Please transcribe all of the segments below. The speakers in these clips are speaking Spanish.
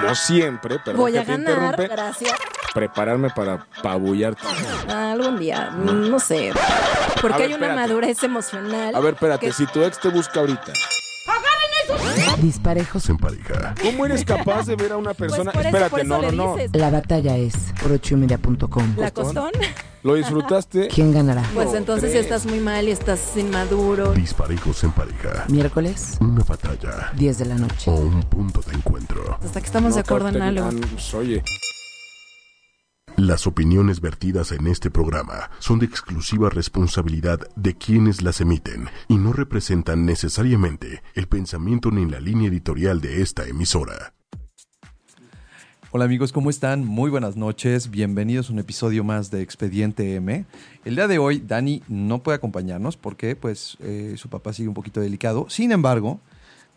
como siempre, pero Voy que a te ganar, interrumpe, gracias. prepararme para pabullarte. Ah, algún día, no sé. Porque A ver, hay una espérate. madurez emocional. A ver, espérate, que- si tu ex te busca ahorita, Disparejos en pareja. ¿cómo eres capaz de ver a una Pues persona? por eso, espérate, por eso no, le no, no. dices. La batalla es por. ¿La costón? ¿Lo disfrutaste? ¿Quién ganará? Pues No, entonces tres. estás muy mal y estás inmaduro. Disparejos en pareja. Miércoles, Una batalla 10 de la noche. o un punto de encuentro. Hasta que estamos de acuerdo en algo. ah, pues, Oye, Las opiniones vertidas en este programa son de exclusiva responsabilidad de quienes las emiten y no representan necesariamente el pensamiento ni la línea editorial de esta emisora. Hola amigos, ¿cómo están? Muy buenas noches, bienvenidos a un episodio más de Expediente M. El día de hoy Dani no puede acompañarnos porque pues eh, su papá sigue un poquito delicado. Sin embargo,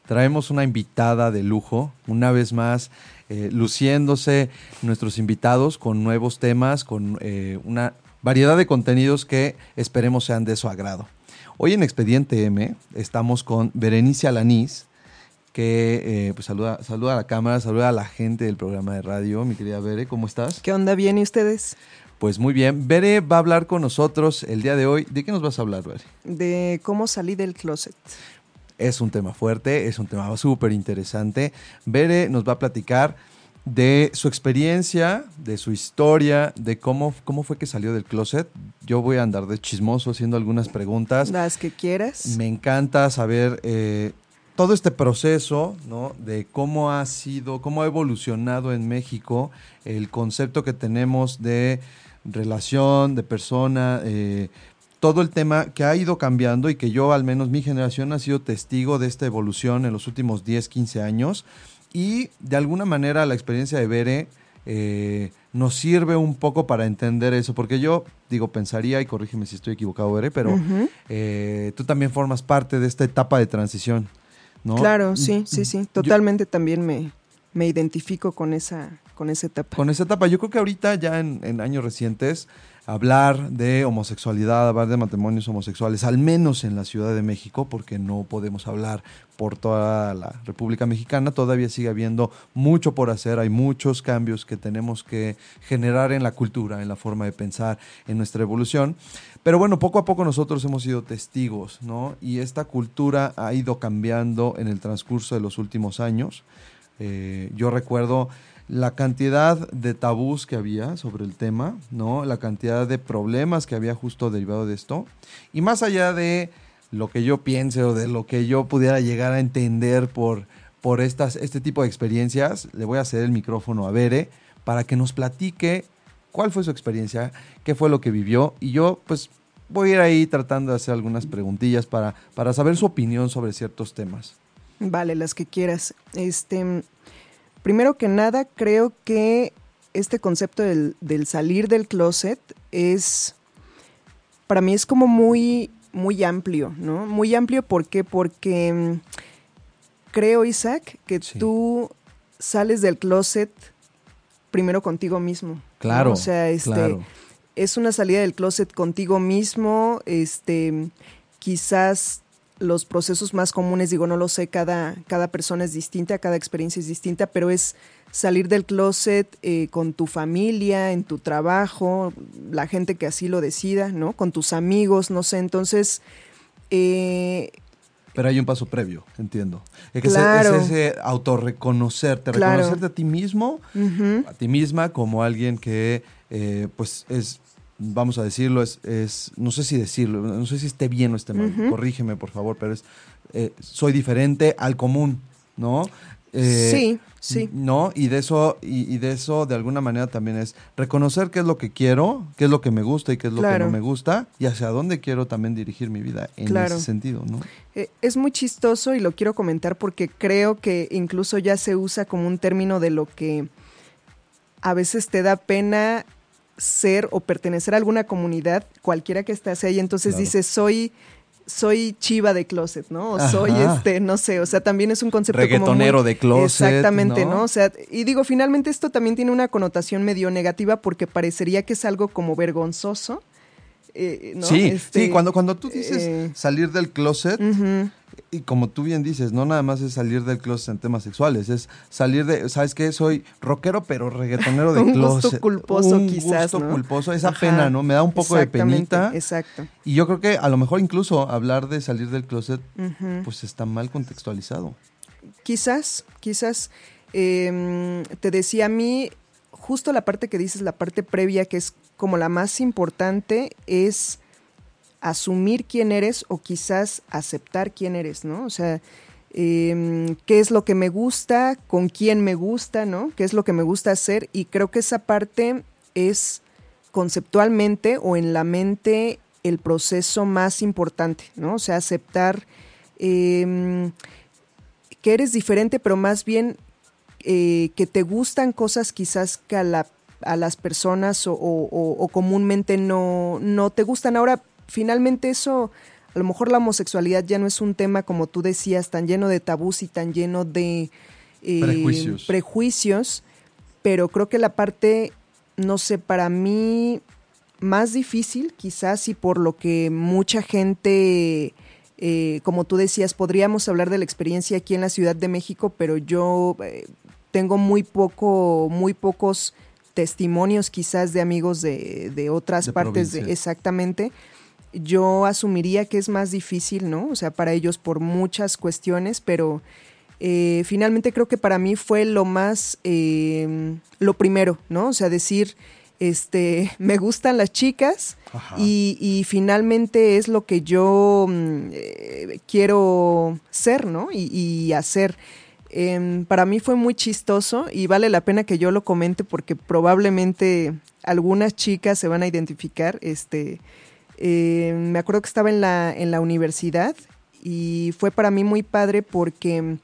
traemos una invitada de lujo, una vez más eh, luciéndose nuestros invitados con nuevos temas, con eh, una variedad de contenidos que esperemos sean de su agrado. Hoy en Expediente M estamos con Berenice Alanís, que eh, pues saluda, saluda a la cámara, saluda a la gente del programa de radio. Mi querida Bere, ¿cómo estás? ¿Qué onda? ¿Bien y ustedes? Pues muy bien. Bere va a hablar con nosotros el día de hoy. ¿De qué nos vas a hablar, Bere? De cómo salí del closet. Es un tema fuerte, es un tema súper interesante. Bere nos va a platicar de su experiencia, de su historia, de cómo, cómo fue que salió del closet. Yo voy a andar de chismoso haciendo algunas preguntas. Las que quieras. Me encanta saber eh, todo este proceso, ¿no? De cómo ha sido, cómo ha evolucionado en México el concepto que tenemos de relación, de persona, eh, todo el tema que ha ido cambiando y que yo, al menos mi generación, ha sido testigo de esta evolución en los últimos 10, 15 años. Y de alguna manera la experiencia de Bere eh, nos sirve un poco para entender eso, porque yo digo, pensaría, y corrígeme si estoy equivocado, Bere, pero eh, tú también formas parte de esta etapa de transición, ¿no? Claro, sí, sí, sí. Yo- Totalmente también me, me identifico con esa, con esa etapa. con esa etapa, yo creo que ahorita ya en, en años recientes, hablar de homosexualidad, hablar de matrimonios homosexuales, al menos en la Ciudad de México, porque no podemos hablar por toda la República Mexicana, todavía sigue habiendo mucho por hacer, hay muchos cambios que tenemos que generar en la cultura, en la forma de pensar, en nuestra evolución. Pero bueno, poco a poco nosotros hemos sido testigos, ¿no? Y esta cultura ha ido cambiando en el transcurso de los últimos años. Eh, yo recuerdo la cantidad de tabús que había sobre el tema, ¿no? La cantidad de problemas que había justo derivado de esto. Y más allá de lo que yo piense o de lo que yo pudiera llegar a entender por, por estas, este tipo de experiencias, le voy a ceder el micrófono a Bere para que nos platique cuál fue su experiencia, qué fue lo que vivió. Y yo, pues, voy a ir ahí tratando de hacer algunas preguntillas para, para saber su opinión sobre ciertos temas. Vale, las que quieras. Este, primero que nada, creo que este concepto del, del salir del closet es, para mí es como muy, muy amplio, ¿no? Muy amplio, ¿por qué? Porque mm, creo, Isaac, que Sí. tú sales del closet primero contigo mismo. ¿no? Claro. O sea, este, claro. es una salida del closet contigo mismo, este, quizás los procesos más comunes, digo, no lo sé, cada, cada persona es distinta, cada experiencia es distinta, pero es salir del closet eh, con tu familia, en tu trabajo, la gente que así lo decida, ¿no? Con tus amigos, no sé, entonces... eh, Pero hay un paso previo, entiendo. Es, que Claro. es ese autorreconocerte, Claro. reconocerte a ti mismo, a ti misma como alguien que, eh, pues, es, vamos a decirlo, es, es, no sé si decirlo, no sé si esté bien o esté mal, corrígeme por favor, pero es, eh, soy diferente al común, ¿no? Eh, sí, sí. ¿No? Y de eso, y, y de eso de alguna manera también es reconocer qué es lo que quiero, qué es lo que me gusta y qué es lo que no me gusta, y hacia dónde quiero también dirigir mi vida en Claro. ese sentido, ¿no? Eh, es muy chistoso y lo quiero comentar porque creo que incluso ya se usa como un término de lo que a veces te da pena ser o pertenecer a alguna comunidad, cualquiera que estés ahí, entonces Claro. dices, soy soy chiva de closet, ¿no? O soy Ajá. este, no sé, o sea, también es un concepto como Reggaetonero muy- de closet, Exactamente, ¿no? ¿no? O sea, y digo, finalmente esto también tiene una connotación medio negativa porque parecería que es algo como vergonzoso. eh, ¿no? Sí, Este, sí, cuando, cuando tú dices eh, salir del closet. Y como tú bien dices, no nada más es salir del closet en temas sexuales, es salir de, ¿sabes qué? Soy rockero, pero reggaetonero de Un gusto closet. culposo, un quizás, gusto ¿no? culposo, esa Ajá, pena, ¿no? Me da un poco de penita. Exacto. Y yo creo que a lo mejor incluso hablar de salir del closet, pues está mal contextualizado. Quizás, quizás. eh, te decía a mí, justo la parte que dices, la parte previa, que es como la más importante, es asumir quién eres o quizás aceptar quién eres, ¿no? O sea, eh, qué es lo que me gusta, con quién me gusta, ¿no? ¿Qué es lo que me gusta hacer? Y creo que esa parte es conceptualmente o en la mente el proceso más importante, ¿no? O sea, aceptar eh, que eres diferente, pero más bien eh, que te gustan cosas quizás que a, la- a las personas o- o comúnmente no, no te gustan. Ahora, finalmente eso, a lo mejor la homosexualidad ya no es un tema, como tú decías, tan lleno de tabús y tan lleno de eh, Prejuicios. prejuicios, pero creo que la parte, no sé, para mí más difícil quizás y por lo que mucha gente, eh, como tú decías, podríamos hablar de la experiencia aquí en la Ciudad de México, pero yo eh, tengo muy poco, muy pocos testimonios quizás de amigos de, de otras De partes de, exactamente. Yo asumiría que es más difícil, ¿no? O sea, para ellos por muchas cuestiones, pero eh, finalmente creo que para mí fue lo más, eh, lo primero, ¿no? O sea, decir, este, me gustan las chicas y finalmente es lo que yo mm, eh, quiero ser, ¿no? Y, y hacer. Em, para mí fue muy chistoso y vale la pena que yo lo comente porque probablemente algunas chicas se van a identificar. Este, eh, me acuerdo que estaba en la, en la universidad y fue para mí muy padre porque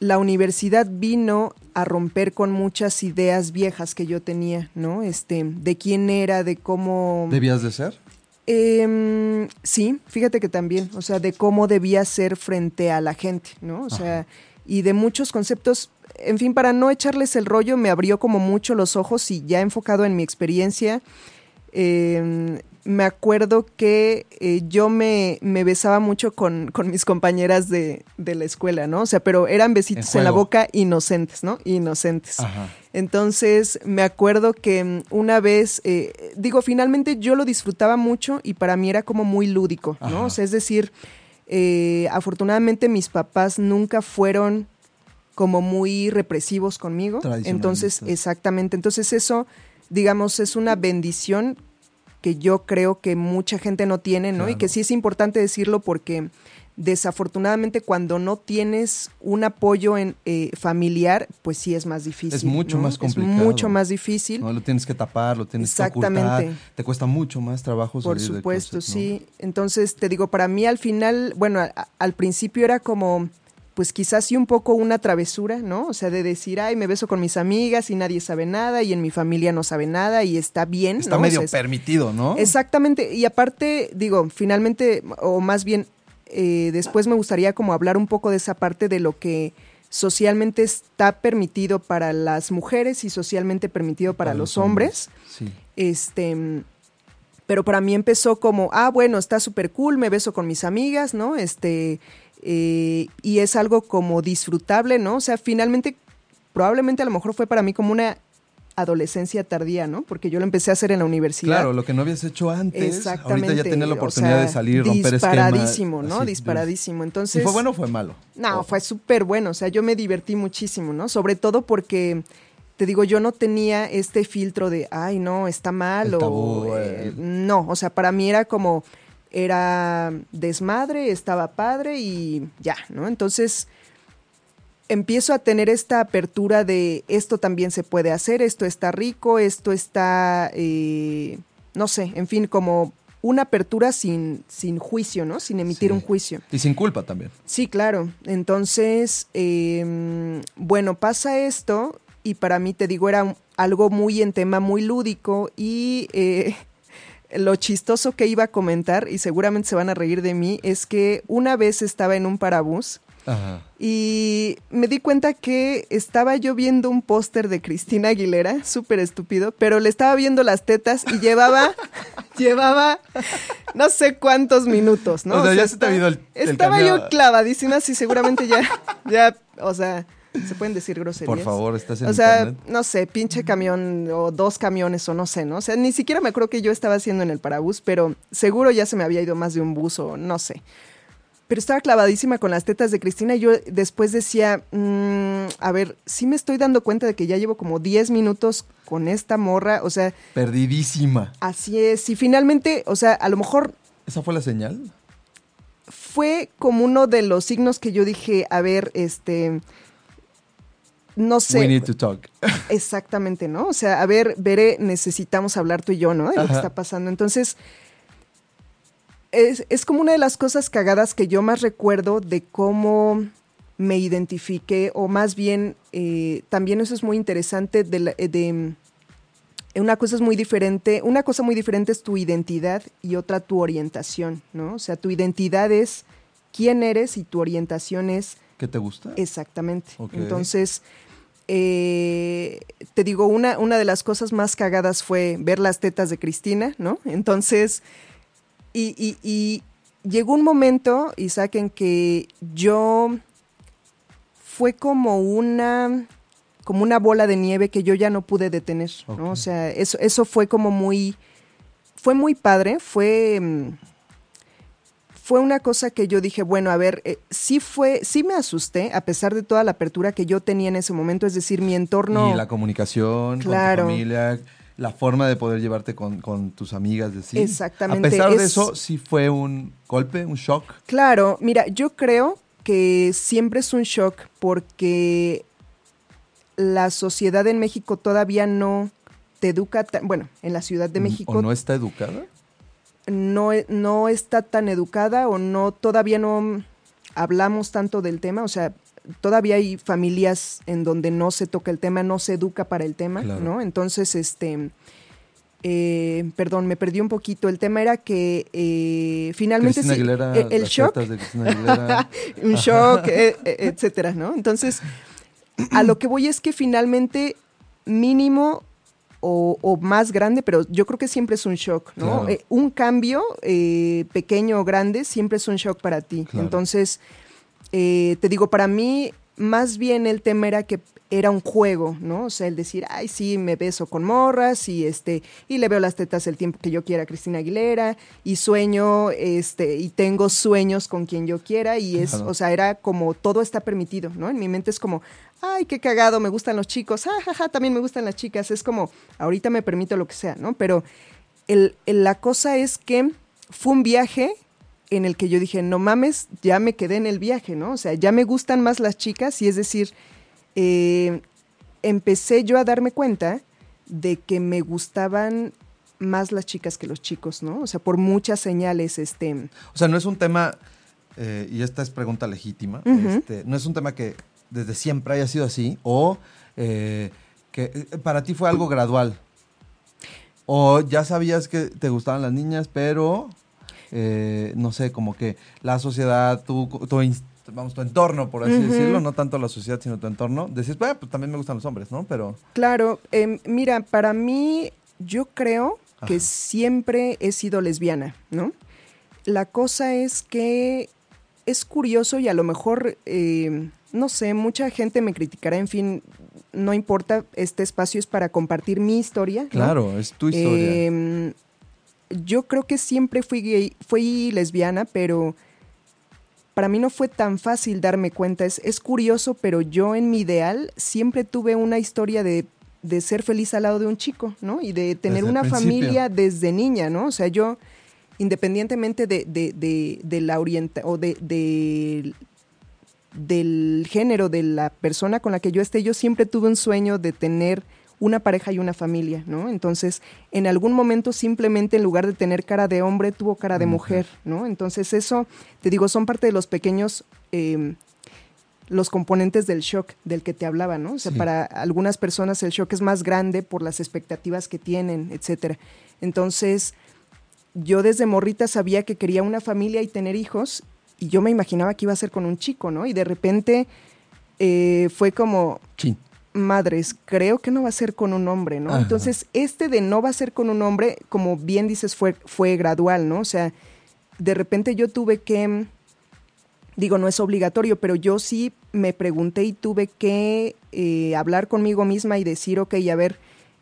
la universidad vino a romper con muchas ideas viejas que yo tenía, ¿no? Este, de quién era, de cómo... ¿Debías de ser? Em, sí, fíjate que también, o sea, de cómo debía ser frente a la gente, ¿no? O sea, y de muchos conceptos, en fin, para no echarles el rollo, me abrió como mucho los ojos y ya enfocado en mi experiencia, em, me acuerdo que eh, yo me, me besaba mucho con, con mis compañeras de, de la escuela, ¿no? O sea, pero eran besitos En la boca inocentes, ¿no? Inocentes. Ajá. Entonces, me acuerdo que mm, una vez, eh, digo, finalmente yo lo disfrutaba mucho y para mí era como muy lúdico, ¿no? Ajá. O sea, es decir, eh, afortunadamente mis papás nunca fueron como muy represivos conmigo. Entonces, exactamente. Entonces, eso, digamos, es una bendición que yo creo que mucha gente no tiene, ¿no? Y que sí es importante decirlo porque desafortunadamente cuando no tienes un apoyo en, eh, familiar, pues sí es más difícil. Es mucho ¿no? más complicado. Es mucho más difícil. No lo tienes que tapar, lo tienes que Exactamente. Te cuesta mucho más trabajo Por salir del supuesto, closet, ¿no? sí. Entonces, te digo, para mí al final, bueno, a- al principio era como, pues quizás sí un poco una travesura, ¿no? O sea, de decir, ay, me beso con mis amigas y nadie sabe nada y en mi familia no sabe nada y está bien. Está ¿no? O medio sea, es- permitido, ¿no? Exactamente, y aparte, digo, finalmente, o más bien, eh, después me gustaría como hablar un poco de esa parte de lo que socialmente está permitido para las mujeres y socialmente permitido para, los hombres. Sí. Este, pero para mí empezó como, ah, bueno, está súper cool, me beso con mis amigas, ¿no? Este, eh, y es algo como disfrutable, ¿no? O sea, finalmente, probablemente a lo mejor fue para mí como una adolescencia tardía, ¿no? Porque yo lo empecé a hacer en la universidad. Claro, lo que no habías hecho antes. Exactamente. Ahorita ya tenía la o oportunidad sea, de salir, romper esquemas. Disparadísimo, ¿no? así, disparadísimo. Si Entonces. fue bueno o fue malo. No, Oh. fue súper bueno. O sea, yo me divertí muchísimo, ¿no? Sobre todo porque, te digo, yo no tenía este filtro de, ay, no, está mal El o. tabú, eh, el- No, o sea, para mí era como. Era desmadre, estaba padre y ya, ¿no? Entonces empiezo a tener esta apertura de esto también se puede hacer, esto está rico, esto está, eh, no sé, en fin, como una apertura sin, sin juicio, ¿no? Sin emitir Sí. un juicio. Y sin culpa también. Sí, claro. Entonces, eh, bueno, pasa esto y para mí, te digo, era algo muy en tema, muy lúdico y eh, lo chistoso que iba a comentar, y seguramente se van a reír de mí, es que una vez estaba en un parabús Ajá. Y me di cuenta que estaba yo viendo un póster de Cristina Aguilera, súper estúpido, pero le estaba viendo las tetas y llevaba, llevaba no sé cuántos minutos, ¿no? O sea, ya se te ha ido el- Estaba yo clavadísima, sí, seguramente ya, ya, o sea, se pueden decir groserías. Por favor, estás en O sea, internet. no sé, pinche camión o dos camiones o no sé, ¿no? O sea, ni siquiera me acuerdo que yo estaba haciendo en el parabús, pero seguro ya se me había ido más de un bus o no sé. Pero estaba clavadísima con las tetas de Cristina y yo después decía, mm, a ver, sí me estoy dando cuenta de que ya llevo como 10 minutos con esta morra, o sea, Perdidísima. así es. Y finalmente, o sea, a lo mejor ¿Esa fue la señal? fue como uno de los signos que yo dije, a ver, este, no sé. We need to talk. Exactamente, ¿no? O sea, a ver, Veré, necesitamos hablar tú y yo, ¿no? De lo que está pasando. Entonces, es, es como una de las cosas cagadas que yo más recuerdo de cómo me identifiqué, o más bien, eh, también eso es muy interesante, de, la- eh, de- una cosa es muy diferente, una cosa muy diferente es tu identidad y otra tu orientación, ¿no? O sea, tu identidad es quién eres y tu orientación es ¿Qué te gusta? Exactamente. Entonces, eh, te digo, una, una de las cosas más cagadas fue ver las tetas de Cristina, ¿no? Entonces, y, y- y llegó un momento, Isaac, en que yo fue como una como una bola de nieve que yo ya no pude detener, ¿no? O sea, eso, eso fue como muy, fue muy padre, fue, mm, fue una cosa que yo dije, bueno, a ver, eh, sí fue, sí me asusté, a pesar de toda la apertura que yo tenía en ese momento, es decir, mi entorno... Y la comunicación Claro. con tu familia, la forma de poder llevarte con, con tus amigas, de sí. Exactamente, A pesar de es- eso, sí fue un golpe, un shock. Claro, mira, yo creo que siempre es un shock porque la sociedad en México todavía no te educa, tan- bueno, en la Ciudad de México ¿O no está educada? No, e- no está tan educada o no todavía no hablamos tanto del tema, o sea, todavía hay familias en donde no se toca el tema, no se educa para el tema, Claro. ¿no? Entonces, este, eh, perdón, me perdí un poquito. El tema era que eh, finalmente sí, Aguilera, eh, el shock, de un shock, eh, eh, etcétera, ¿no? Entonces, a lo que voy es que finalmente mínimo o, o más grande, pero yo creo que siempre es un shock, ¿no? Claro. Eh, un cambio eh, pequeño o grande siempre es un shock para ti. Claro. Entonces, eh, te digo, para mí más bien el tema era que era un juego, ¿no? O sea, el decir, ay, sí, me beso con morras y este y le veo las tetas el tiempo que yo quiera a Cristina Aguilera y sueño este y tengo sueños con quien yo quiera y es, Claro. o sea, era como todo está permitido, ¿no? En mi mente es como, ay, qué cagado, me gustan los chicos, ah, ja, ja, también me gustan las chicas, es como, ahorita me permito lo que sea, ¿no? Pero el, el- la cosa es que fue un viaje en el que yo dije, no mames, ya me quedé en el viaje, ¿no? O sea, ya me gustan más las chicas y es decir, eh, empecé yo a darme cuenta de que me gustaban más las chicas que los chicos, ¿no? O sea, por muchas señales, este... O sea, no es un tema, eh, y esta es pregunta legítima, este, no es un tema que desde siempre haya sido así, o eh, que eh, para ti fue algo gradual. O ya sabías que te gustaban las niñas, pero eh, no sé, como que la sociedad, tu, tu, vamos, tu entorno, por así decirlo, no tanto la sociedad, sino tu entorno, decís, bueno, pues también me gustan los hombres, ¿no? Pero Claro, em, mira, para mí, yo creo que siempre he sido lesbiana, ¿no? La cosa es que es curioso y a lo mejor, eh, no sé, mucha gente me criticará, en fin, no importa, este espacio es para compartir mi historia. ¿no? claro, es tu historia. Em, yo creo que siempre fui gay, fui lesbiana, pero para mí no fue tan fácil darme cuenta. Es, es curioso, pero yo en mi ideal siempre tuve una historia de, de ser feliz al lado de un chico, ¿no? Y de tener Desde una familia desde niña, ¿no? O sea, yo, independientemente de, de, de, de la orienta o de, de- del género de la persona con la que yo esté, yo siempre tuve un sueño de tener una pareja y una familia, ¿no? Entonces, en algún momento simplemente en lugar de tener cara de hombre, tuvo cara de mujer, ¿no? Entonces, eso, te digo, son parte de los pequeños, eh, los componentes del shock del que te hablaba, ¿no? O sea, Sí. para algunas personas el shock es más grande por las expectativas que tienen, etcétera. Entonces, yo desde morrita sabía que quería una familia y tener hijos y yo me imaginaba que iba a ser con un chico, ¿no? Y de repente eh, fue como, madres, creo que no va a ser con un hombre, ¿no? Ajá. Entonces, este de no va a ser con un hombre, como bien dices, fue, fue gradual, ¿no? O sea, de repente yo tuve que, digo, no es obligatorio, pero yo sí me pregunté y tuve que eh, hablar conmigo misma y decir, ok, a ver,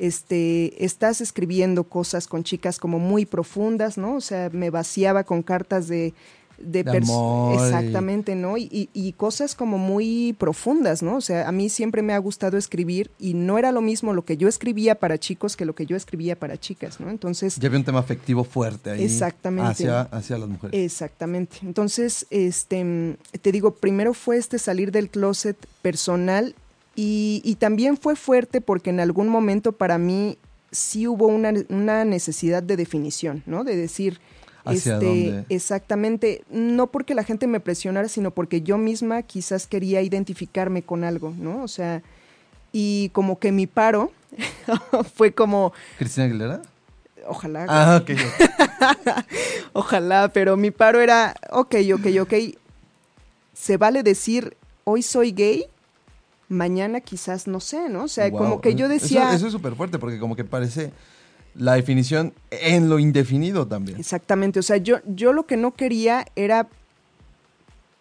este, estás escribiendo cosas con chicas como muy profundas, ¿no? O sea, me vaciaba con cartas de... De, amor Exactamente, ¿no? Y, y- y cosas como muy profundas, ¿no? O sea, a mí siempre me ha gustado escribir y no era lo mismo lo que yo escribía para chicos que lo que yo escribía para chicas, ¿no? Entonces, Ya había un tema afectivo fuerte ahí. Exactamente. Hacia, hacia las mujeres. Exactamente. Entonces, este, te digo, primero fue este salir del closet personal y, y también fue fuerte porque en algún momento para mí sí hubo una, una necesidad de definición, ¿no? De decir, ¿Hacia este, dónde? exactamente, no porque la gente me presionara, sino porque yo misma quizás quería identificarme con algo, ¿no? O sea, y como que mi paro fue como, ¿Cristina Aguilera? ojalá, Ah, ok. Ojalá, pero mi paro era, ok, ok, ok. Se vale decir, hoy soy gay, mañana quizás no sé, ¿no? O sea, Wow. como que yo decía... Eso, es súper fuerte porque como que parece la definición en lo indefinido también. Exactamente, o sea, yo, yo lo que no quería era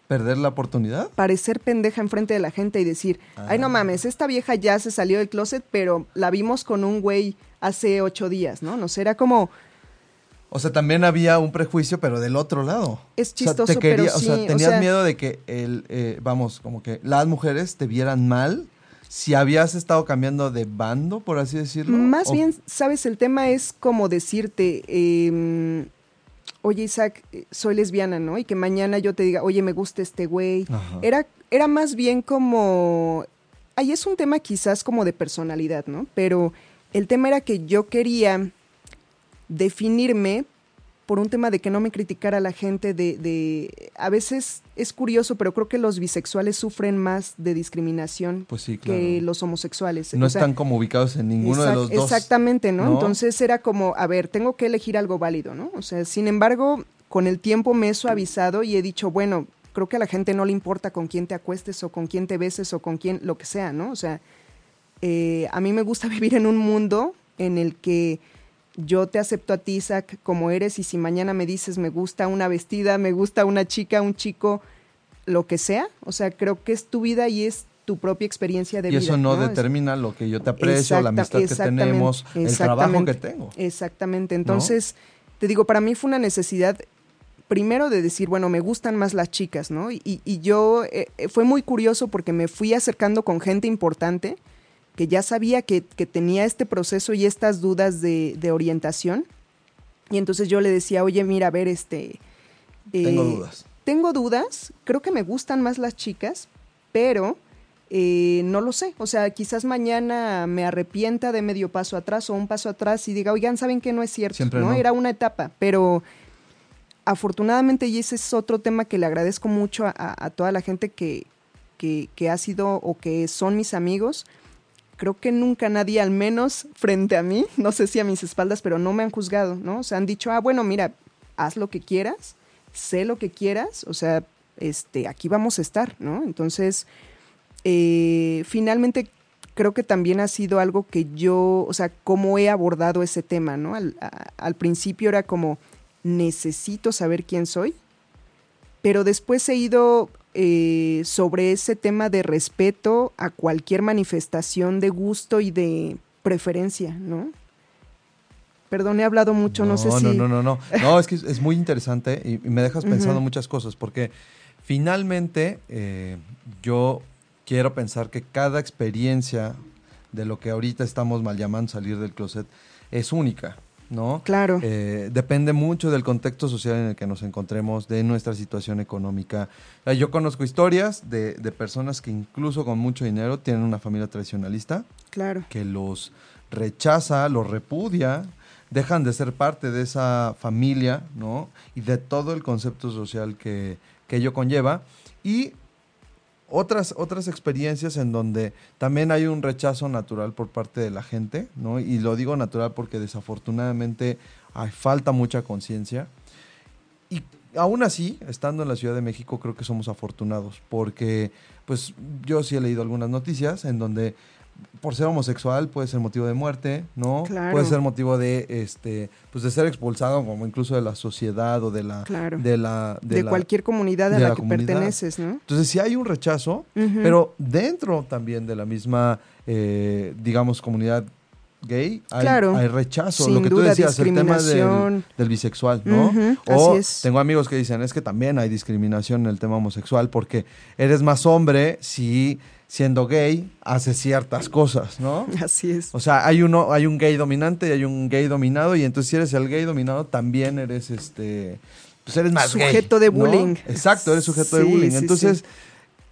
¿Perder la oportunidad? parecer pendeja enfrente de la gente y decir, ay no Ah. mames, esta vieja ya se salió del closet, pero la vimos con un güey hace ocho días, ¿no? No sé, era como, O sea, también había un prejuicio, pero del otro lado. Es O sea, chistoso, te quería- pero O sea, sí, o tenías sea- miedo de que, el, eh, vamos, como que las mujeres te vieran mal si habías estado cambiando de bando, por así decirlo. Más o- bien, sabes, el tema es como decirte, eh, oye Isaac, eh, soy lesbiana, ¿no? Y que mañana yo te diga, oye, me gusta este güey. Ajá. Era, era más bien como, ahí es un tema quizás como de personalidad, ¿no? Pero el tema era que yo quería definirme por un tema de que no me criticara la gente de, de a veces es curioso, pero creo que los bisexuales sufren más de discriminación Pues sí, claro. que los homosexuales. No O sea, están como ubicados en ninguno de los dos. Exactamente, ¿no? ¿no? Entonces era como, a ver, tengo que elegir algo válido, ¿no? O sea, sin embargo, con el tiempo me he suavizado y he dicho, bueno, creo que a la gente no le importa con quién te acuestes o con quién te beses o con quién, lo que sea, ¿no? O sea, eh, a mí me gusta vivir en un mundo en el que yo te acepto a ti, Isaac, como eres y si mañana me dices me gusta una vestida, me gusta una chica, un chico, lo que sea, o sea, creo que es tu vida y es tu propia experiencia de y vida. eso no, determina lo que yo te aprecio, la amistad que tenemos, el trabajo que tengo. Exactamente. Entonces, te digo, para mí fue una necesidad primero de decir, bueno, me gustan más las chicas, ¿no? Y, y yo, eh, fue muy curioso porque me fui acercando con gente importante que ya sabía que, que tenía este proceso y estas dudas de, de orientación. Y entonces yo le decía, oye, mira, a ver, este... Tengo eh, dudas. tengo dudas, creo que me gustan más las chicas, pero eh, no lo sé. O sea, quizás mañana me arrepienta de medio paso atrás o un paso atrás y diga, oigan, ¿saben que no es cierto? Siempre ¿no? no. Era una etapa, pero afortunadamente, y ese es otro tema que le agradezco mucho a toda la gente que, que, que ha sido o que son mis amigos. Creo que nunca nadie, al menos frente a mí, no sé si a mis espaldas, pero no me han juzgado, ¿no? O sea, han dicho, ah, bueno, mira, haz lo que quieras, sé lo que quieras, o sea, este, aquí vamos a estar, ¿no? Entonces, eh, finalmente creo que también ha sido algo que yo, o sea, cómo he abordado ese tema, ¿no? Al, al principio era como, necesito saber quién soy, pero después he ido eh, sobre ese tema de respeto a cualquier manifestación de gusto y de preferencia, ¿no? Perdón, he hablado mucho, no, sé no, si... no, no, no. No, es que es, muy interesante y, y me dejas pensando muchas cosas porque finalmente eh, yo quiero pensar que cada experiencia de lo que ahorita estamos mal llamando salir del closet es única, ¿no? Claro. Eh, depende mucho del contexto social en el que nos encontremos, de nuestra situación económica. Eh, Yo conozco historias de, de personas que incluso con mucho dinero tienen una familia tradicionalista Claro. que los rechaza, los repudia, dejan de ser parte de esa familia, ¿no? Y de todo el concepto social que, que ello conlleva. Y otras, otras experiencias en donde también hay un rechazo natural por parte de la gente, ¿no? Y lo digo natural porque desafortunadamente hay falta mucha conciencia. Y aún así, estando en la Ciudad de México, creo que somos afortunados, porque pues yo sí he leído algunas noticias en donde por ser homosexual puede ser motivo de muerte, ¿no? Claro. Puede ser motivo de este pues de ser expulsado como incluso de la sociedad o de la Claro. de la De, la- cualquier comunidad a la, la que comunidad. perteneces, ¿no? Entonces sí hay un rechazo, pero dentro también de la misma eh, digamos comunidad gay hay, Claro. hay rechazo, Sin lo que tú decías, el tema del, discriminación. del bisexual, ¿no? O así es. tengo amigos que dicen, es que también hay discriminación en el tema homosexual porque eres más hombre si siendo gay haces ciertas cosas, ¿no? Así es. O sea, hay uno, hay un gay dominante y hay un gay dominado, y entonces si eres el gay dominado, también eres este. Pues eres más gay, Sujeto de ¿no? bullying. Exacto, eres sujeto de bullying. entonces, sí.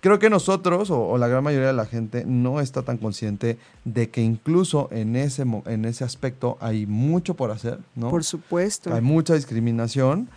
creo que nosotros, o, o la gran mayoría de la gente, no está tan consciente de que incluso en ese, en ese aspecto hay mucho por hacer, ¿no? Por supuesto. Hay mucha discriminación.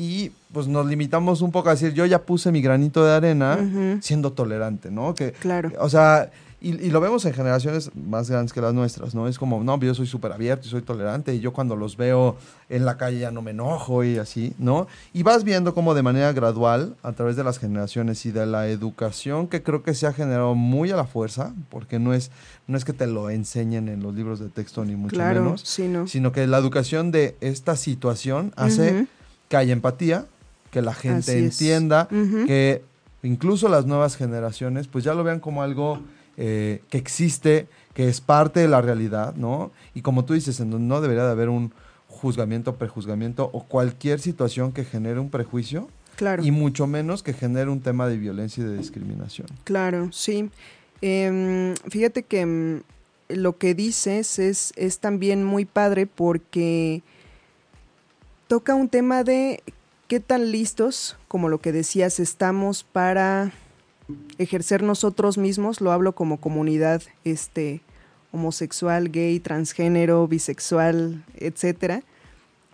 Y pues nos limitamos un poco a decir, yo ya puse mi granito de arena siendo tolerante, ¿no? Que, Claro. o sea, y, y lo vemos en generaciones más grandes que las nuestras, ¿no? Es como, no, yo soy súper abierto y soy tolerante y yo cuando los veo en la calle ya no me enojo y así, ¿no? Y vas viendo como de manera gradual, a través de las generaciones y de la educación que creo que se ha generado muy a la fuerza, porque no es, no es que te lo enseñen en los libros de texto ni mucho claro, menos, sí, ¿no? sino que la educación de esta situación hace. Que haya empatía, que la gente entienda, que incluso las nuevas generaciones pues ya lo vean como algo eh, que existe, que es parte de la realidad, ¿no? Y como tú dices, no debería de haber un juzgamiento, prejuzgamiento o cualquier situación que genere un prejuicio Claro. y mucho menos que genere un tema de violencia y de discriminación. Claro, sí. Em, fíjate que mm, lo que dices es, es también muy padre porque toca un tema de qué tan listos, como lo que decías, estamos para ejercer nosotros mismos, lo hablo como comunidad este, homosexual, gay, transgénero, bisexual, etcétera.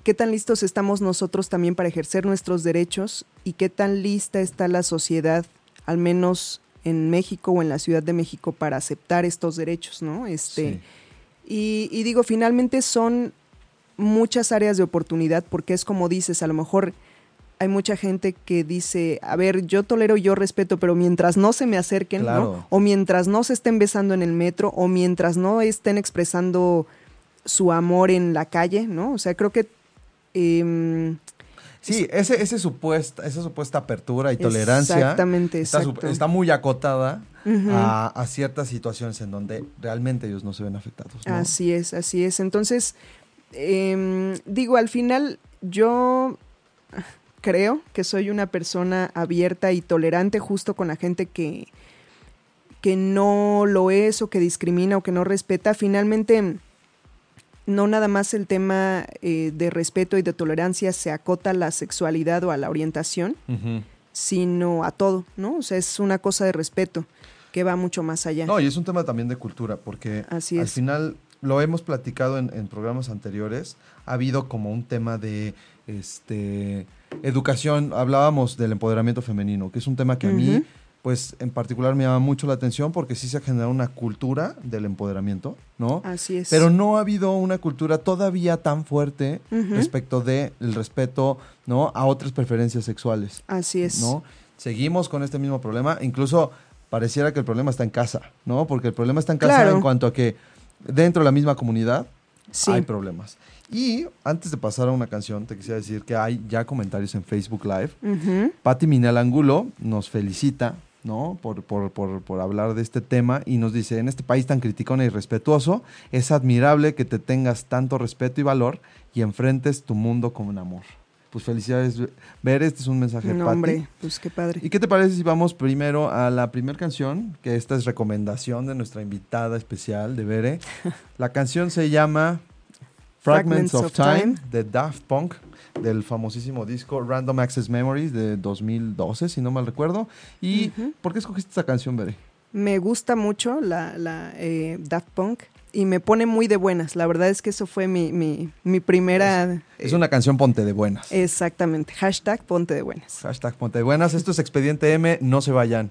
¿Qué tan listos estamos nosotros también para ejercer nuestros derechos y qué tan lista está la sociedad, al menos en México o en la Ciudad de México, para aceptar estos derechos, ¿no? Este, y, y digo, finalmente son muchas áreas de oportunidad porque es como dices, a lo mejor hay mucha gente que dice, a ver, yo tolero, yo respeto, pero mientras no se me acerquen, Claro. ¿no? O mientras no se estén besando en el metro, o mientras no estén expresando su amor en la calle, ¿no? O sea, creo que... em, Sí, ese, ese supuesta, esa supuesta apertura y tolerancia Exactamente, está, está muy acotada a, a ciertas situaciones en donde realmente ellos no se ven afectados. ¿no? Así es, así es. Entonces, em, digo, al final yo creo que soy una persona abierta y tolerante justo con la gente que, que no lo es o que discrimina o que no respeta. Finalmente, no nada más el tema eh, de respeto y de tolerancia se acota a la sexualidad o a la orientación, sino a todo, ¿no? O sea, es una cosa de respeto que va mucho más allá. No, y es un tema también de cultura, porque Así al final lo hemos platicado en, en programas anteriores, ha habido como un tema de este educación, hablábamos del empoderamiento femenino, que es un tema que a mí, pues en particular me llama mucho la atención porque sí se ha generado una cultura del empoderamiento, ¿no? Así es. Pero no ha habido una cultura todavía tan fuerte respecto de el respeto, ¿no? A otras preferencias sexuales. Así es. ¿no? Seguimos con este mismo problema, incluso pareciera que el problema está en casa, ¿no? Porque el problema está en casa Claro. en cuanto a que dentro de la misma comunidad Sí. hay problemas. Y antes de pasar a una canción, te quisiera decir que hay ya comentarios en Facebook Live. Ujú. Patti Minel Angulo nos felicita, ¿no? Por, por, por, por hablar de este tema y nos dice, en este país tan criticón y respetuoso, es admirable que te tengas tanto respeto y valor y enfrentes tu mundo con amor. Pues felicidades, Ver, este es un mensaje No, hombre, pues qué padre. ¿Y qué te parece si vamos primero a la primera canción? Que esta es recomendación de nuestra invitada especial de Bere. La canción se llama Fragments, Fragments of, of Time, Time. de Daft Punk, del famosísimo disco Random Access Memories de 2012, si no mal recuerdo. ¿Y por qué escogiste esta canción, Bere? Me gusta mucho la, la eh, Daft Punk y me pone muy de buenas. La verdad es que eso fue mi, mi, mi primera... Es eh, una canción ponte de buenas. Exactamente. Hashtag ponte de buenas. Hashtag ponte de buenas. Esto es Expediente M, no se vayan.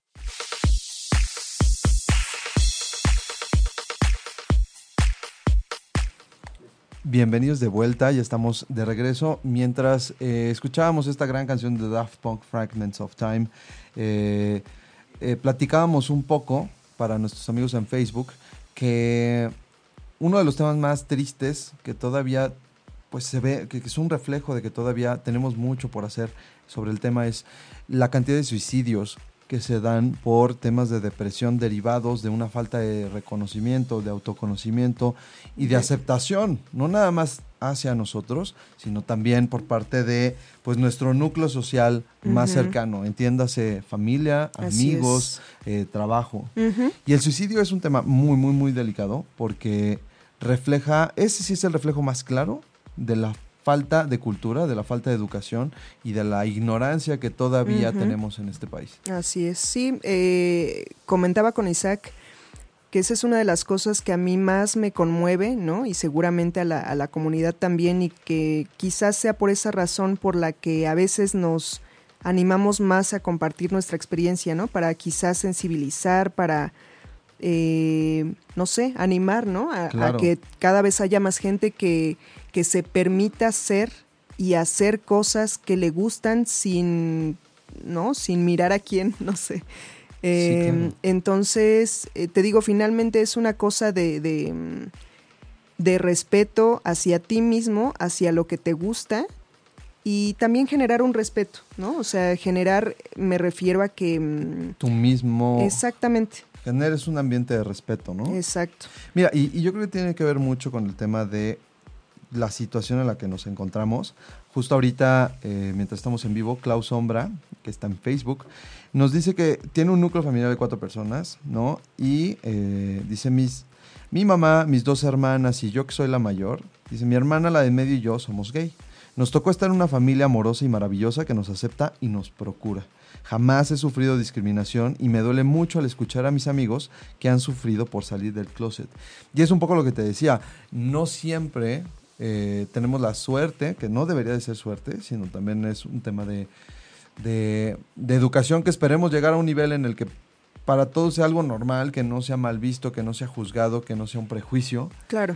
Bienvenidos de vuelta, ya estamos de regreso. Mientras eh, escuchábamos esta gran canción de Daft Punk, Fragments of Time, eh, eh, platicábamos un poco para nuestros amigos en Facebook que uno de los temas más tristes que todavía pues se ve, que, es un reflejo de que todavía tenemos mucho por hacer sobre el tema es la cantidad de suicidios que se dan por temas de depresión derivados de una falta de reconocimiento, de autoconocimiento y de aceptación, no nada más hacia nosotros, sino también por parte de pues nuestro núcleo social más cercano, entiéndase familia, amigos, eh, trabajo. Y el suicidio es un tema muy, muy, muy delicado porque refleja, ese sí es el reflejo más claro de la falta de cultura, de la falta de educación y de la ignorancia que todavía tenemos en este país. Así es, sí. eh, comentaba con Isaac que esa es una de las cosas que a mí más me conmueve, ¿no? Y seguramente a la, a la comunidad también, y que quizás sea por esa razón por la que a veces nos animamos más a compartir nuestra experiencia, ¿no? Para quizás sensibilizar, para, eh, no sé, animar, ¿no? A, que cada vez haya más gente que, que se permita ser y hacer cosas que le gustan sin, ¿no? Sin mirar a quién, no sé. Eh, claro. Entonces, eh, te digo, finalmente es una cosa de, de, de respeto hacia ti mismo, hacia lo que te gusta y también generar un respeto, ¿no? O sea, generar, me refiero a que... mm, Tú mismo Exactamente, generes un ambiente de respeto, ¿no? exacto. Mira, y, y yo creo que tiene que ver mucho con el tema de la situación en la que nos encontramos. Justo ahorita, eh, mientras estamos en vivo, Klaus Sombra, que está en Facebook, nos dice que tiene un núcleo familiar de cuatro personas, ¿no? Y eh, dice, mis, mi mamá, mis dos hermanas y yo que soy la mayor, dice, mi hermana, la de medio y yo somos gay. Nos tocó estar en una familia amorosa y maravillosa que nos acepta y nos procura. Jamás he sufrido discriminación y me duele mucho al escuchar a mis amigos que han sufrido por salir del closet. Y es un poco lo que te decía, no siempre eh, tenemos la suerte, que no debería de ser suerte, sino también es un tema de, de, de educación que esperemos llegar a un nivel en el que para todos sea algo normal, que no sea mal visto, que no sea juzgado, que no sea un prejuicio Claro,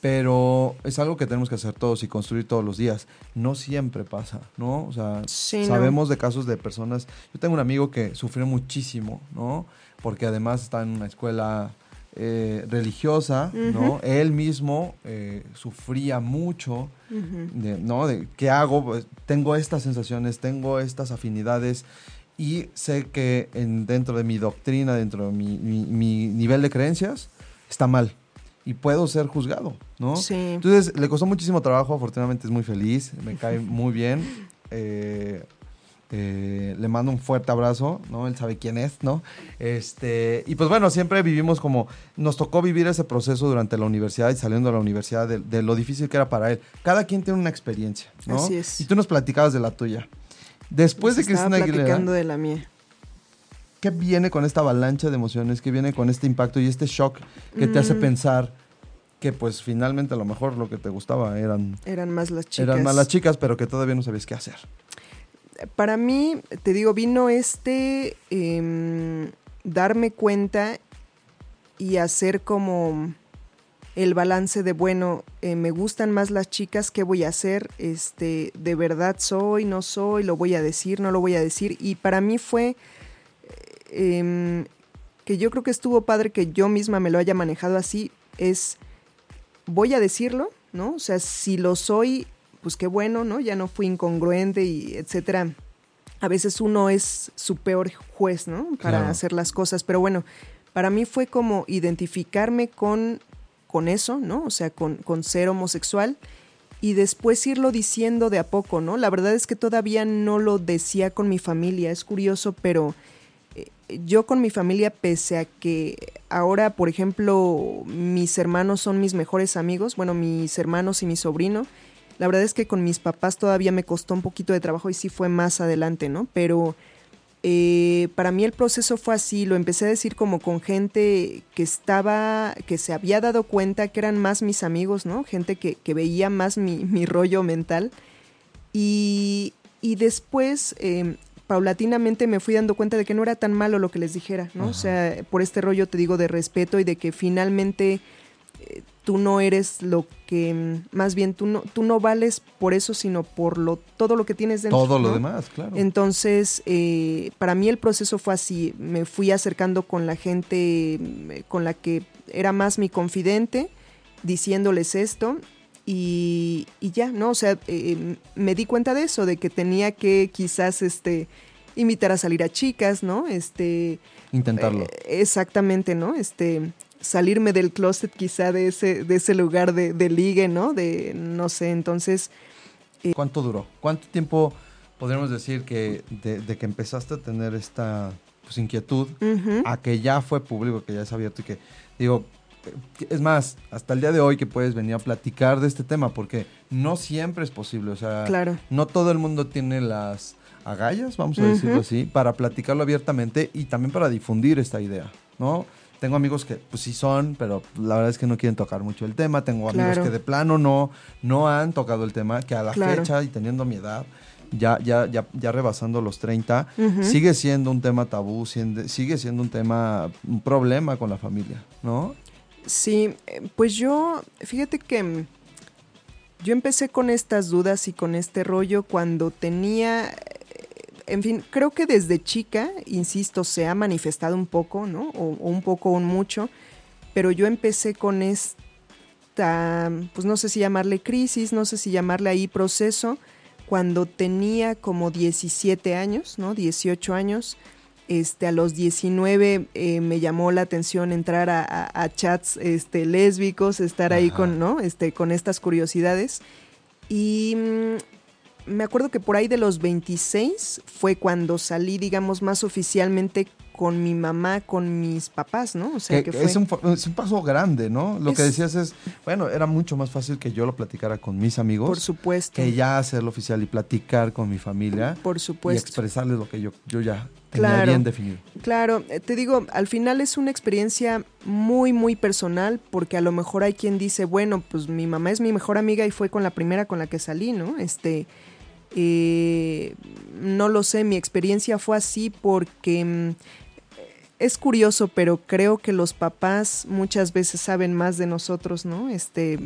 pero es algo que tenemos que hacer todos y construir todos los días. No siempre pasa, ¿no? O sea, Sí, no. sabemos de casos de personas. Yo tengo un amigo que sufrió muchísimo, ¿no? Porque además está en una escuela eh, religiosa, ¿no? Él mismo eh, sufría mucho, de, ¿no? De qué hago, Pues, tengo estas sensaciones, tengo estas afinidades y sé que en, dentro de mi doctrina, dentro de mi, mi- mi nivel de creencias, está mal y puedo ser juzgado, ¿no? Sí. Entonces le costó muchísimo trabajo, afortunadamente es muy feliz, me cae muy bien. eh, eh, le mando un fuerte abrazo, ¿no? Él sabe quién es, ¿no? Este, y pues bueno, siempre vivimos como, nos tocó vivir ese proceso durante la universidad y saliendo de la universidad de, de lo difícil que era para él. Cada quien tiene una experiencia, ¿no? Así es. Y tú nos platicabas de la tuya. Después Les de Cristina Aguilera, platicando de la mía. ¿Qué viene con esta avalancha de emociones? ¿Qué viene con este impacto y este shock que te hace Mm. pensar que pues finalmente a lo mejor lo que te gustaba eran, Eran más las chicas. eran malas chicas, pero que todavía no sabías qué hacer? para mí, te digo, vino este em, darme cuenta y hacer como el balance de, bueno, eh, me gustan más las chicas, ¿qué voy a hacer? Este, de verdad soy, no soy, lo voy a decir, no lo voy a decir. Y para mí fue eh, em, que yo creo que estuvo padre que yo misma me lo haya manejado así, es, voy a decirlo, ¿no? O sea, si lo soy, pues qué bueno, ¿no? Ya no fui incongruente y etcétera. A veces uno es su peor juez, ¿no? Para Claro. hacer las cosas. Pero bueno, para mí fue como identificarme con, con eso, ¿no? O sea, con, con ser homosexual y después irlo diciendo de a poco, ¿no? La verdad es que todavía no lo decía con mi familia, es curioso, pero yo con mi familia, pese a que ahora, por ejemplo, mis hermanos son mis mejores amigos, bueno, mis hermanos y mi sobrino, la verdad es que con mis papás todavía me costó un poquito de trabajo y sí fue más adelante, ¿no? Pero eh, para mí el proceso fue así, lo empecé a decir como con gente que estaba, que se había dado cuenta que eran más mis amigos, ¿no? Gente que, que veía más mi, rollo mental. Y, y después, eh, paulatinamente me fui dando cuenta de que no era tan malo lo que les dijera, ¿no? O sea, por este rollo te digo de respeto y de que finalmente eh, tú no eres lo que, mm, más bien tú no, tú no vales por eso, sino por lo, todo lo que tienes dentro. Todo lo demás, claro. Entonces, eh, para mí el proceso fue así. Me fui acercando con la gente mm, con la que era más mi confidente, diciéndoles esto. Y, y ya, ¿no? O sea, eh, me di cuenta de eso, de que tenía que quizás este, invitar a salir a chicas, ¿no? Este, Intentarlo. eh, exactamente, ¿no? Este, salirme del closet quizá de ese, de ese lugar de, de ligue, ¿no? De, no sé, entonces... ¿Cuánto duró? ¿Cuánto tiempo podríamos decir que de, de que empezaste a tener esta pues, inquietud a que ya fue público, que ya es abierto y que, digo, eh, es más, hasta el día de hoy que puedes venir a platicar de este tema, porque no siempre es posible, o sea, Claro. no todo el mundo tiene las agallas, vamos a decirlo así, para platicarlo abiertamente y también para difundir esta idea, ¿no? Tengo amigos que pues sí son, pero la verdad es que no quieren tocar mucho el tema. Tengo amigos Claro. que de plano no, no han tocado el tema, que a la Claro. fecha y teniendo mi edad, ya, ya, ya, ya rebasando los 30, Ujú. sigue siendo un tema tabú, sigue siendo un tema, un problema con la familia, ¿no? Sí, eh, pues yo, fíjate que mm, yo empecé con estas dudas y con este rollo cuando tenía, eh, en fin, creo que desde chica, insisto, se ha manifestado un poco, ¿no? O, un poco o mucho, pero yo empecé con esta, pues no sé si llamarle crisis, no sé si llamarle ahí proceso, cuando tenía como 17 años, ¿no? 18 años. Este, a los 19 eh, me llamó la atención entrar a, a- a chats este, lésbicos, estar ahí con, ¿no? este, con estas curiosidades. Y mm, me acuerdo que por ahí de los 26 fue cuando salí, digamos, más oficialmente con mi mamá, con mis papás, ¿no? O sea, Que- fue... es, un, fa- es un paso grande, ¿no? Lo que decías es, bueno, era mucho más fácil que yo lo platicara con mis amigos. Por supuesto. que ya hacerlo oficial y platicar con mi familia Por y supuesto. expresarles lo que yo, yo ya tenía Claro. bien definido. Claro, eh, te digo, al final es una experiencia muy, muy personal, porque a lo mejor hay quien dice, bueno, pues mi mamá es mi mejor amiga y fue con la primera con la que salí, ¿no? Este, eh, no lo sé, mi experiencia fue así porque mm, es curioso, pero creo que los papás muchas veces saben más de nosotros, ¿no? Este,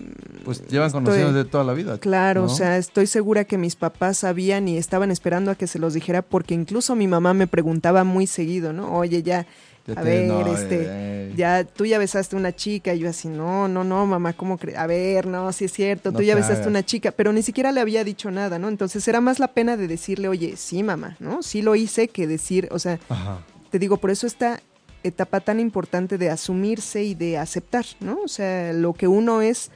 Pues llevan conociendo de toda la vida. Claro, ¿no? o sea, estoy segura que mis papás sabían y estaban esperando a que se los dijera porque incluso mi mamá me preguntaba muy seguido, ¿no? Oye, ya, Ya a ver, no, este, eh, ya tú ya besaste una chica y yo así, no, no, no, mamá, ¿cómo crees? A ver, no, sí es cierto, No tú ya te besaste hagas. una chica, pero ni siquiera le había dicho nada, ¿no? Entonces era más la pena de decirle, oye, sí, mamá, ¿no? Sí lo hice que decir, o sea, Ajá. Te digo, por eso esta etapa tan importante de asumirse y de aceptar, ¿no? O sea, lo que uno es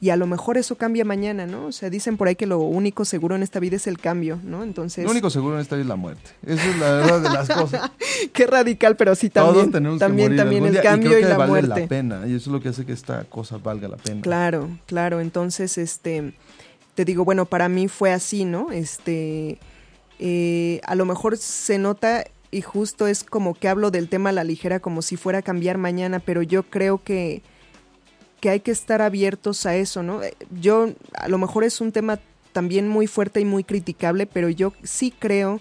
y a lo mejor eso cambia mañana, ¿no? O sea, dicen por ahí que lo único seguro en esta vida es el cambio, ¿no? Entonces, Lo único seguro en esta vida es la muerte. Esa es la verdad de las cosas. qué radical, pero sí Todos también, tenemos también, que morir también el cambio creo y, que la vale muerte. la pena. Y eso es lo que hace que esta cosa valga la pena. Claro, claro. Entonces, este, te digo, bueno, para mí fue así, ¿no? Este, eh, a lo mejor se nota y justo es como que hablo del tema a la ligera como si fuera a cambiar mañana, pero yo creo que, que hay que estar abiertos a eso, ¿no? Eh, Yo, a lo mejor es un tema también muy fuerte y muy criticable, pero yo sí creo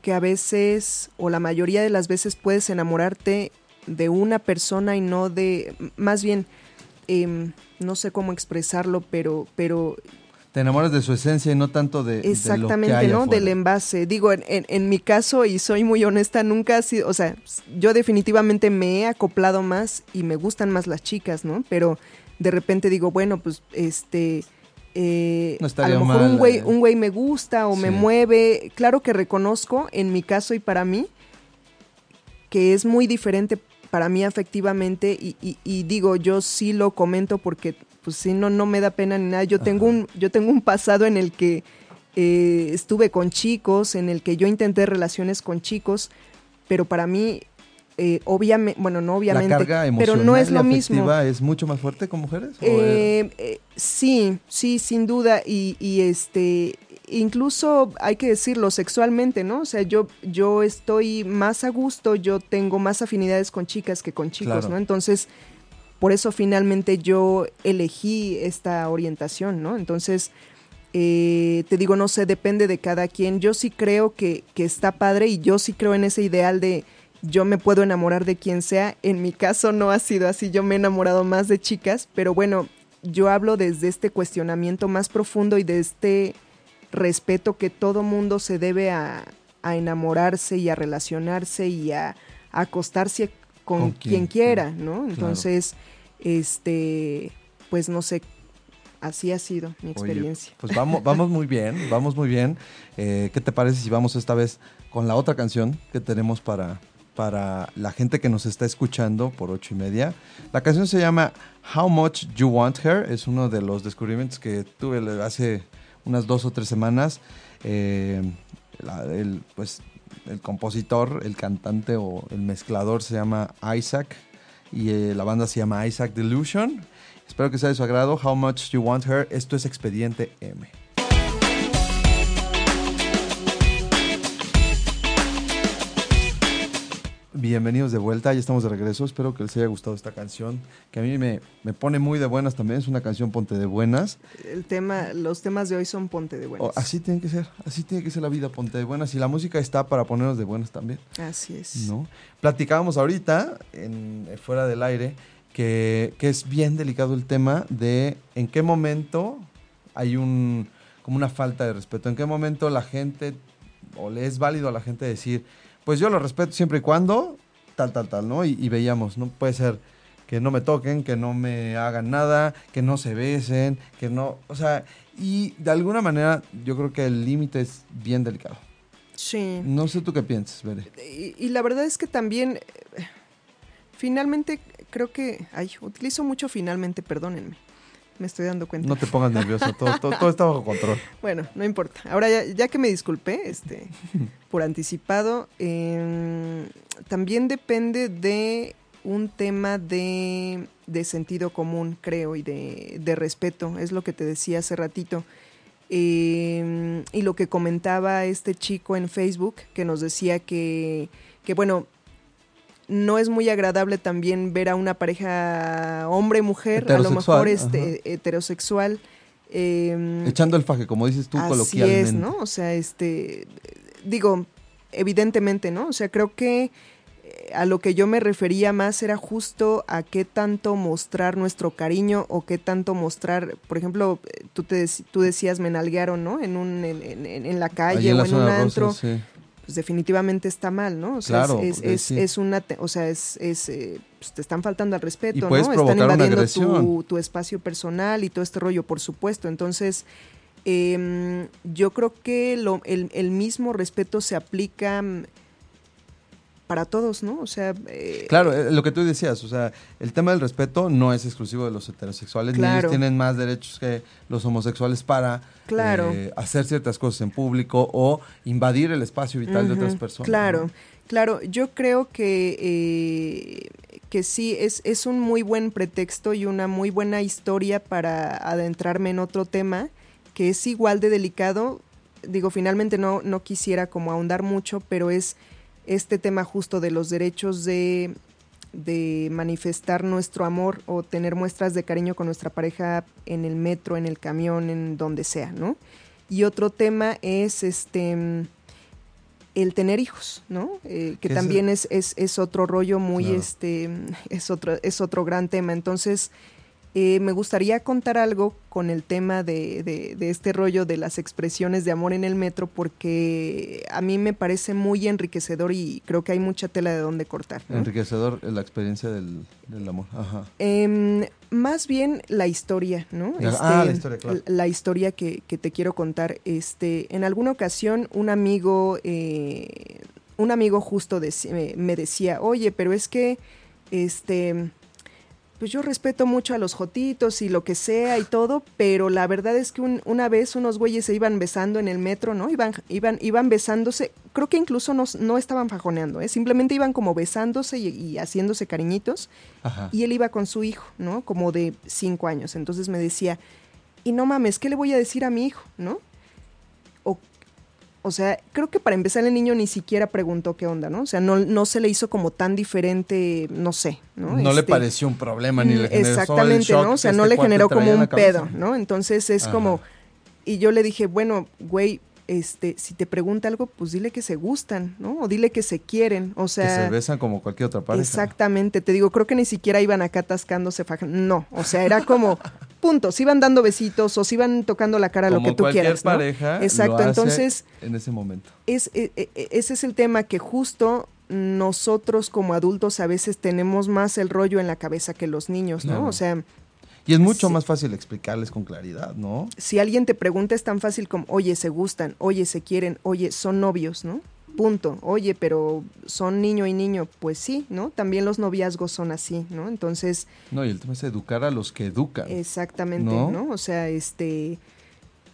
que a veces, o la mayoría de las veces, puedes enamorarte de una persona y no de, más bien, em, no sé cómo expresarlo, pero, pero Te enamoras de su esencia y no tanto de, de lo que exactamente, hay ¿no? afuera. Del envase. Digo, en, en- en mi caso, y soy muy honesta, nunca ha sido, o sea, yo definitivamente me he acoplado más y me gustan más las chicas, ¿no? Pero de repente digo, bueno, pues, este... eh, No a lo mejor mal, un güey, eh. un güey me gusta o me mueve. Claro que reconozco, en mi caso y para mí, que es muy diferente para mí afectivamente y, y- y digo, yo sí lo comento porque pues sí, no, no me da pena ni nada. Yo tengo un, yo tengo un pasado en el que eh, estuve con chicos, en el que yo intenté relaciones con chicos, pero para mí, obviamente, bueno, no obviamente, la carga pero emocional no es lo mismo. es mucho más fuerte con mujeres. ¿O Eh, eh, sí, sí, sin duda. Y, y, este, incluso hay que decirlo sexualmente, ¿no? O sea, yo, yo estoy más a gusto, yo tengo más afinidades con chicas que con chicos, Claro. ¿no? Entonces, por eso finalmente yo elegí esta orientación, ¿no? Entonces, eh, te digo, no sé, depende de cada quien. Yo sí creo que, que está padre y yo sí creo en ese ideal de yo me puedo enamorar de quien sea. En mi caso no ha sido así, yo me he enamorado más de chicas, pero bueno, yo hablo desde este cuestionamiento más profundo y de este respeto que todo mundo se debe a, enamorarse y a relacionarse y a, a acostarse con, Con quien, quien, quiera. ¿no? Entonces, este, pues no sé, así ha sido mi Oye, experiencia. pues vamos, vamos muy bien, vamos muy bien. Eh, ¿Qué te parece si vamos esta vez con la otra canción que tenemos para, para la gente que nos está escuchando por ocho y media? La canción se llama How Much You Want Her. Es uno de los descubrimientos que tuve hace unas dos o tres semanas. Eh, la- el, pues, el compositor, el cantante o el mezclador se llama Isaac y eh, la banda se llama Isaac Delusion. Espero que sea de su agrado. How Much You Want Her. Esto es Expediente M. Bienvenidos de vuelta, ya estamos de regreso. Espero que les haya gustado esta canción, que a mí me, me pone muy de buenas también. Es una canción ponte de buenas. El tema, los temas de hoy son ponte de buenas. Oh, así tiene que ser, así tiene que ser la vida, ponte de buenas. Y la música está para ponernos de buenas también. Así es. ¿no? Platicábamos ahorita, en, eh, fuera del aire, que, que es bien delicado el tema de en qué momento hay un como una falta de respeto, en qué momento la gente, o le es válido a la gente decir, pues yo lo respeto siempre y cuando, tal, tal, tal, ¿no? Y, y veíamos, ¿no? Puede ser que no me toquen, que no me hagan nada, que no se besen, que no, o sea, y de alguna manera yo creo que el límite es bien delicado. Sí. No sé tú qué piensas, Bere. Y, y la verdad es que también, eh, finalmente, creo que, ay, utilizo mucho finalmente, perdónenme, me estoy dando cuenta. No te pongas nervioso, todo, todo, todo está bajo control. Bueno, no importa. Ahora ya, ya que me disculpé, este, por anticipado, eh, también depende de un tema de, de sentido común, creo, y de, de respeto. Es lo que te decía hace ratito. Eh, y lo que comentaba este chico en Facebook, que nos decía que, que bueno, no es muy agradable también ver a una pareja hombre-mujer, a lo mejor este, heterosexual. eh, Echando el faje, como dices tú Así coloquialmente. es, ¿no? O sea, este, digo, evidentemente, ¿no? O sea, creo que eh, a lo que yo me refería más era justo a qué tanto mostrar nuestro cariño o qué tanto mostrar, por ejemplo, eh, tú, te, tú decías me nalguearon, ¿no? En, un, en, en- en la calle en la o en un rosa, antro, sí. Pues definitivamente está mal, ¿no? O sea, Claro, es, porque es, sí. es una, o sea, es, es, eh, pues, te están faltando al respeto, Y ¿no? Están invadiendo tu, tu espacio personal y todo este rollo, por supuesto. Entonces, em, yo creo que lo- el, el mismo respeto se aplica mm, para todos, ¿no? O sea, eh, Claro, eh, lo que tú decías, o sea, el tema del respeto no es exclusivo de los heterosexuales, ni Claro. ellos tienen más derechos que los homosexuales para Claro. eh, hacer ciertas cosas en público o invadir el espacio vital de otras personas. Claro, ¿no? claro. Yo creo que, eh, que sí, es, es un muy buen pretexto y una muy buena historia para adentrarme en otro tema que es igual de delicado. Digo, finalmente no, no quisiera como ahondar mucho, pero es este tema justo de los derechos de, de manifestar nuestro amor o tener muestras de cariño con nuestra pareja en el metro, en el camión, en donde sea, ¿no? Y otro tema es este el tener hijos, ¿no? Eh, que también es, es, es otro rollo muy, Claro. este, es otro, es otro gran tema. Entonces, eh, me gustaría contar algo con el tema de, de- de este rollo de las expresiones de amor en el metro, porque a mí me parece muy enriquecedor y creo que hay mucha tela de donde cortar. ¿no? Enriquecedor eh, la experiencia del, del amor. Ajá. Em, más bien la historia, ¿no? Ah, la historia, claro. la historia que, que te quiero contar. Este, en alguna ocasión, un amigo, eh, un amigo justo me decía, oye, pero es que, este, pues yo respeto mucho a los jotitos y lo que sea y todo, pero la verdad es que un- una vez unos güeyes se iban besando en el metro, ¿no? Iban, iban, iban besándose, creo que incluso no, no estaban fajoneando, ¿eh? Simplemente iban como besándose y, y haciéndose cariñitos Ajá. y él iba con su hijo, ¿no? Como de cinco años. Entonces me decía, y no mames, ¿qué le voy a decir a mi hijo, no? O, sea, creo que para empezar el niño ni siquiera preguntó qué onda, ¿no? O sea, no, no se le hizo como tan diferente, no sé, ¿no? No, le Este, pareció un problema ni le generó Exactamente, ¿no? O sea, que no este le generó como un pedo, ¿no? Entonces es Ajá. como, y yo le dije, bueno, güey, este, si te pregunta algo, pues dile que se gustan, ¿no? O dile que se quieren, o que sea... se besan como cualquier otra pareja. Exactamente, te digo, creo que ni siquiera iban acá atascándose. No, o sea, era como, punto, se iban dando besitos o se iban tocando la cara, Como lo que tú cualquier quieras. ¿no? pareja. lo Exacto, hace entonces En ese momento. es, e- e- ese es el tema que justo nosotros como adultos a veces tenemos más el rollo en la cabeza que los niños, ¿no? O sea, Y es mucho más fácil explicarles con claridad, ¿no? si alguien te pregunta es tan fácil como, oye, se gustan, oye, se quieren, oye, son novios, ¿no? Punto. Oye, pero son niño y niño. Pues sí, ¿no? También los noviazgos son así, ¿no? Entonces, No, y el tema es educar a los que educan. exactamente, ¿No? ¿no? O sea, este...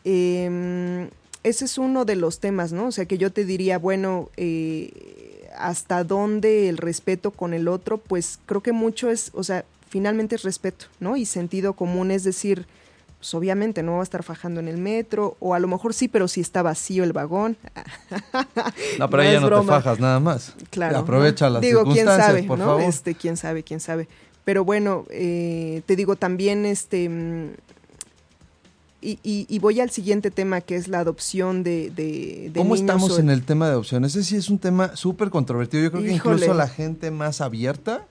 em, ese es uno de los temas, ¿no? O sea, que yo te diría, bueno, eh, hasta dónde el respeto con el otro, pues creo que mucho es, o sea, finalmente es respeto, ¿no? Y sentido común, es decir, pues obviamente no va a estar fajando en el metro, o a lo mejor sí, pero si está vacío el vagón. No, pero ahí no ya no te fajas nada más. Claro. Aprovecha ¿no? las Digo, quién sabe, por ¿no? favor. Este, quién sabe, quién sabe. Pero bueno, eh, te digo también, este, mm, y, y- y voy al siguiente tema que es la adopción de, de, de ¿Cómo niños estamos o- en el tema de adopción? Ese sí es un tema súper controvertido. Yo creo que incluso la gente más abierta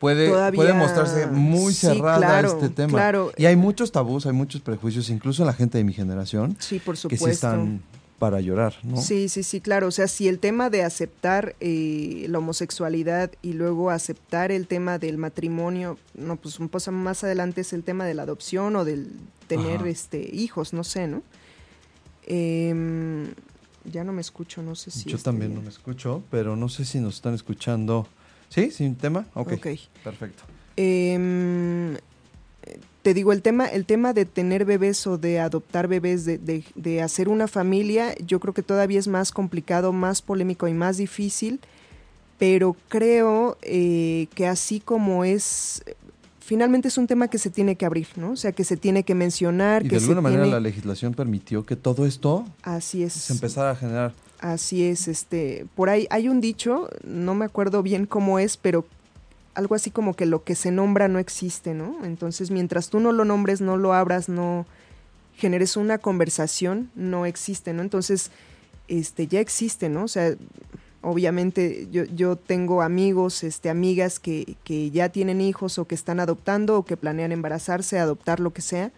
puede, Todavía- puede mostrarse muy sí, cerrada claro, este tema. claro. Y hay muchos tabús, hay muchos prejuicios, incluso en la gente de mi generación, Sí, por que supuesto. sí están para llorar, ¿no? Sí, sí, sí, claro. O sea, si el tema de aceptar eh, la homosexualidad y luego aceptar el tema del matrimonio, no, pues un poco más adelante es el tema de la adopción o del tener Ajá. este hijos, no sé, ¿no? Em, ya no me escucho, no sé si. Yo este- también no me escucho, pero no sé si nos están escuchando. ¿Sí? ¿Sin tema? Ok. Ok. Perfecto. Em, te digo, el tema, el tema de tener bebés o de adoptar bebés, de, de- de hacer una familia, yo creo que todavía es más complicado, más polémico y más difícil, pero creo eh, que así como es, finalmente es un tema que se tiene que abrir, ¿no? O sea, que se tiene que mencionar, Y que de alguna se manera tiene... la legislación permitió que todo esto Así es. se empezara a generar. Así es, este, por ahí hay un dicho, no me acuerdo bien cómo es, pero algo así como que lo que se nombra no existe, ¿no? Entonces, mientras tú no lo nombres, no lo abras, no generes una conversación, no existe, ¿no? Entonces, este, ya existe, ¿no? O sea, obviamente yo, yo tengo amigos, este, amigas que, que ya tienen hijos o que están adoptando o que planean embarazarse, adoptar lo que sea.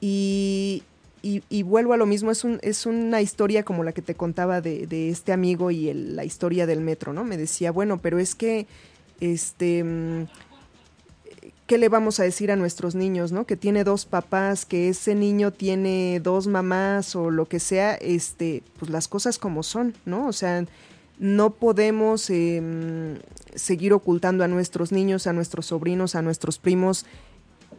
Y, y, y vuelvo a lo mismo, es, un, es una historia como la que te contaba de, de este amigo y la historia del metro, ¿no? Me decía, bueno, pero es que, este, mm, ¿qué le vamos a decir a nuestros niños, ¿no? Que tiene dos papás, que ese niño tiene dos mamás o lo que sea, este, pues las cosas como son, ¿no? O sea, no podemos mm, seguir ocultando a nuestros niños, a nuestros sobrinos, a nuestros primos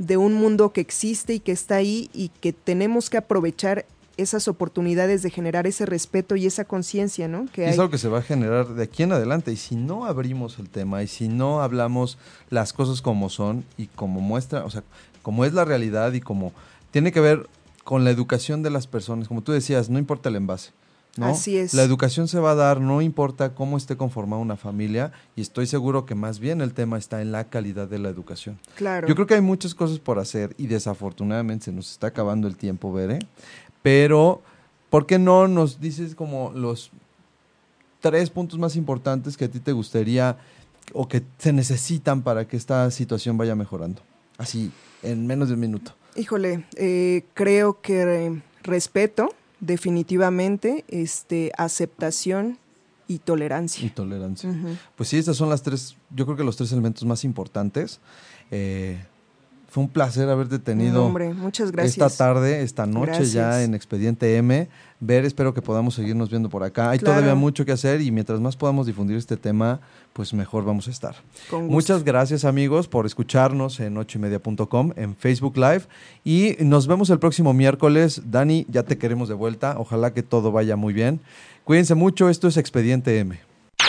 de un mundo que existe y que está ahí y que tenemos que aprovechar esas oportunidades de generar ese respeto y esa conciencia, ¿no? Que es algo que se va a generar de aquí en adelante. Y si no abrimos el tema y si no hablamos las cosas como son y como muestra, o sea, como es la realidad y como tiene que ver con la educación de las personas, como tú decías, no importa el envase. ¿No? Así es. La educación se va a dar, no importa cómo esté conformada una familia, y estoy seguro que más bien el tema está en la calidad de la educación. Claro. Yo creo que hay muchas cosas por hacer y desafortunadamente se nos está acabando el tiempo, Bere. Pero, ¿por qué no nos dices como los tres puntos más importantes que a ti te gustaría o que se necesitan para que esta situación vaya mejorando? Así, en menos de un minuto. Híjole, eh, creo que eh, respeto, definitivamente, este, aceptación y Y tolerancia. tolerancia. Ujú. Pues sí, estos son las tres, yo creo que los tres elementos más importantes. Eh, fue un placer haberte tenido. No, hombre, muchas gracias. Esta tarde, esta noche ya en Expediente M. Ver, espero que podamos seguirnos viendo por acá. Hay Claro. todavía mucho que hacer y mientras más podamos difundir este tema, pues mejor vamos a estar. Muchas gracias amigos por escucharnos en ochoymedia.com, en Facebook Live y nos vemos el próximo miércoles. Dani, ya te queremos de vuelta. Ojalá que todo vaya muy bien. Cuídense mucho, esto es Expediente M.